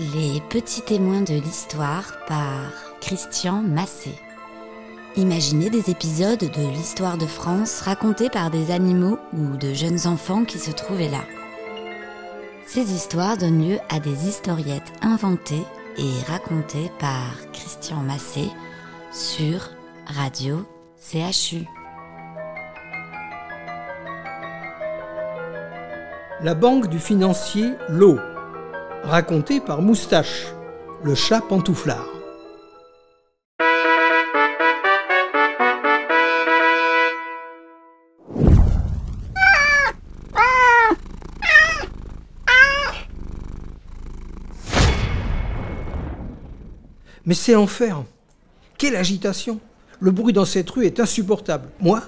Les petits témoins de l'histoire par Christian Massé. Imaginez des épisodes de l'histoire de France racontés par des animaux ou de jeunes enfants qui se trouvaient là. Ces histoires donnent lieu à des historiettes inventées et racontées par Christian Massé sur Radio CHU. La banque du financier L'eau raconté par Moustache, le chat pantouflard. Mais c'est l'enfer. Quelle agitation. Le bruit dans cette rue est insupportable. Moi,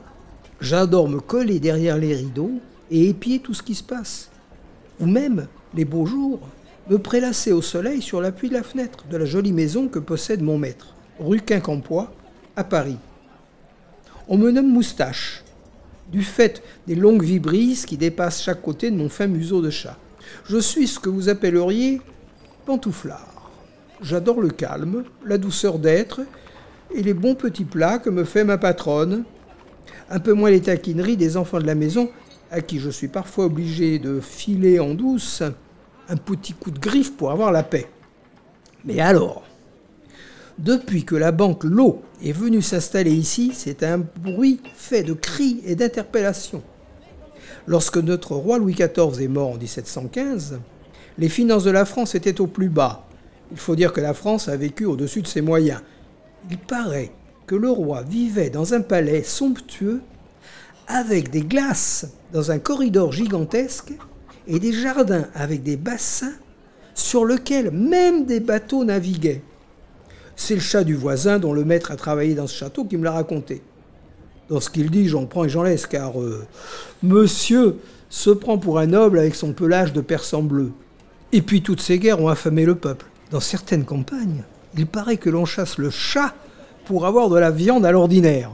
j'adore me coller derrière les rideaux et épier tout ce qui se passe. Ou même, les beaux jours, me prélasser au soleil sur l'appui de la fenêtre de la jolie maison que possède mon maître, rue Quincampoix, à Paris. On me nomme Moustache, du fait des longues vibrisses qui dépassent chaque côté de mon fin museau de chat. Je suis ce que vous appelleriez pantouflard. J'adore le calme, la douceur d'être et les bons petits plats que me fait ma patronne. Un peu moins les taquineries des enfants de la maison à qui je suis parfois obligé de filer en douce un petit coup de griffe pour avoir la paix. Mais alors, depuis que la banque L'eau est venue s'installer ici, c'est un bruit fait de cris et d'interpellations. Lorsque notre roi Louis XIV est mort en 1715, les finances de la France étaient au plus bas. Il faut dire que la France a vécu au-dessus de ses moyens. Il paraît que le roi vivait dans un palais somptueux avec des glaces dans un corridor gigantesque et des jardins avec des bassins sur lesquels même des bateaux naviguaient. C'est le chat du voisin dont le maître a travaillé dans ce château qui me l'a raconté. Dans ce qu'il dit, j'en prends et j'en laisse, car euh, monsieur se prend pour un noble avec son pelage de persan bleu. Et puis toutes ces guerres ont affamé le peuple. Dans certaines campagnes, il paraît que l'on chasse le chat pour avoir de la viande à l'ordinaire.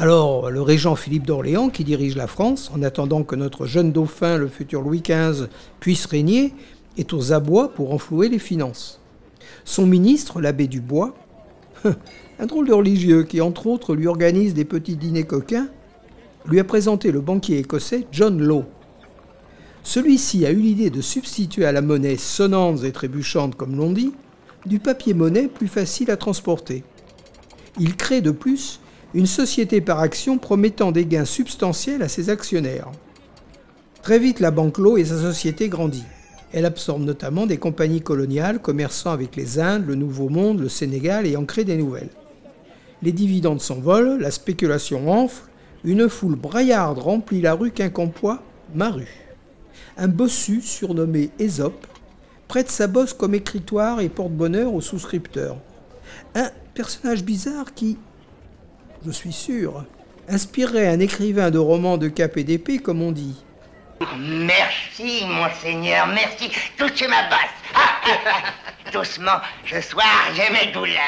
Alors, le régent Philippe d'Orléans, qui dirige la France, en attendant que notre jeune dauphin, le futur Louis XV, puisse régner, est aux abois pour enflouer les finances. Son ministre, l'abbé Dubois, un drôle de religieux qui, entre autres, lui organise des petits dîners coquins, lui a présenté le banquier écossais John Law. Celui-ci a eu l'idée de substituer à la monnaie sonnante et trébuchante, comme l'on dit, du papier-monnaie plus facile à transporter. Il crée de plus une société par action promettant des gains substantiels à ses actionnaires. Très vite, la banque L'eau et sa société grandit. Elle absorbe notamment des compagnies coloniales commerçant avec les Indes, le Nouveau Monde, le Sénégal et en crée des nouvelles. Les dividendes s'envolent, la spéculation enfle, une foule braillarde remplit la rue Quincampoix, ma rue. Un bossu surnommé Ésope prête sa bosse comme écritoire et porte-bonheur aux souscripteurs. Un personnage bizarre qui, je suis sûr, inspirerait un écrivain de romans de cap et d'épée, comme on dit. Merci, monseigneur, merci. Touchez ma basse. Doucement, ce soir, j'ai mes douleurs.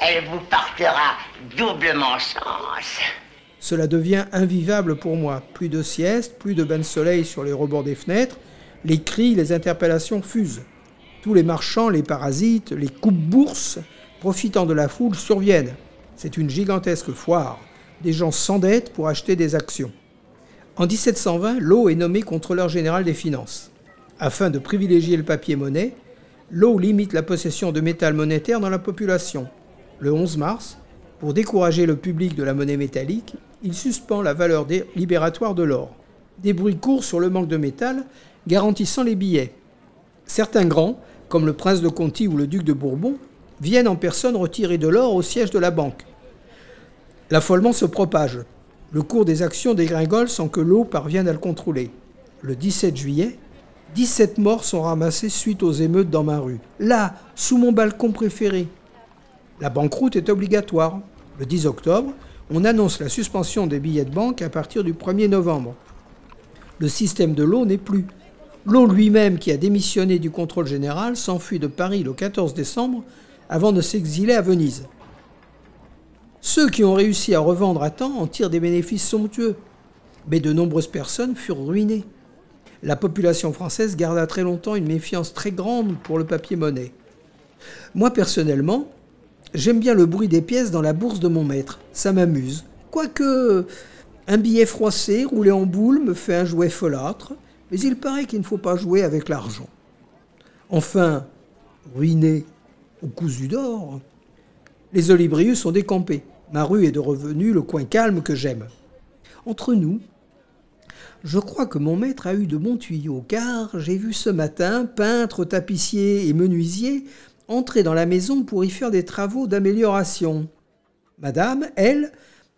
Elle vous portera doublement chance. Cela devient invivable pour moi. Plus de sieste, plus de bains de soleil sur les rebords des fenêtres. Les cris, les interpellations fusent. Tous les marchands, les parasites, les coupes-bourses profitant de la foule, surviennent. C'est une gigantesque foire. Des gens s'endettent pour acheter des actions. En 1720, Lowe est nommé contrôleur général des finances. Afin de privilégier le papier-monnaie, Lowe limite la possession de métal monétaire dans la population. Le 11 mars, pour décourager le public de la monnaie métallique, il suspend la valeur libératoire de l'or. Des bruits courent sur le manque de métal, garantissant les billets. Certains grands, comme le prince de Conti ou le duc de Bourbon, viennent en personne retirer de l'or au siège de la banque. L'affolement se propage. Le cours des actions dégringole sans que l'eau parvienne à le contrôler. Le 17 juillet, 17 morts sont ramassés suite aux émeutes dans ma rue. Là, sous mon balcon préféré. La banqueroute est obligatoire. Le 10 octobre, on annonce la suspension des billets de banque à partir du 1er novembre. Le système de l'eau n'est plus. L'eau lui-même, qui a démissionné du contrôle général, s'enfuit de Paris le 14 décembre avant de s'exiler à Venise. Ceux qui ont réussi à revendre à temps en tirent des bénéfices somptueux, mais de nombreuses personnes furent ruinées. la population française garda très longtemps une méfiance très grande pour le papier-monnaie. Moi, personnellement, j'aime bien le bruit des pièces dans la bourse de mon maître. Ça m'amuse. Quoique, un billet froissé roulé en boule me fait un jouet folâtre, mais il paraît qu'il ne faut pas jouer avec l'argent. Enfin, ruiné ou cousu d'or, les olibrius sont décampés. Ma rue est de revenu le coin calme que j'aime. Entre nous, je crois que mon maître a eu de bons tuyaux, car j'ai vu ce matin peintre, tapissier et menuisier entrer dans la maison pour y faire des travaux d'amélioration. Madame, elle,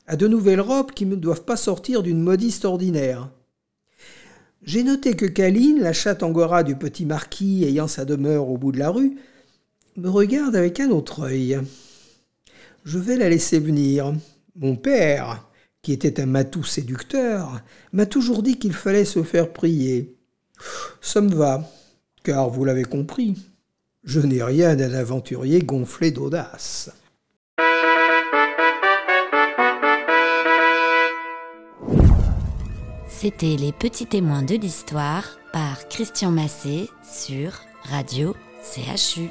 a de nouvelles robes qui ne doivent pas sortir d'une modiste ordinaire. J'ai noté que Caline, la chatte angora du petit marquis ayant sa demeure au bout de la rue, me regarde avec un autre œil. Je vais la laisser venir. Mon père, qui était un matou séducteur, m'a toujours dit qu'il fallait se faire prier. Ça me va, car vous l'avez compris, je n'ai rien d'un aventurier gonflé d'audace. C'était Les Petits Témoins de l'Histoire par Christian Massé sur Radio CHU.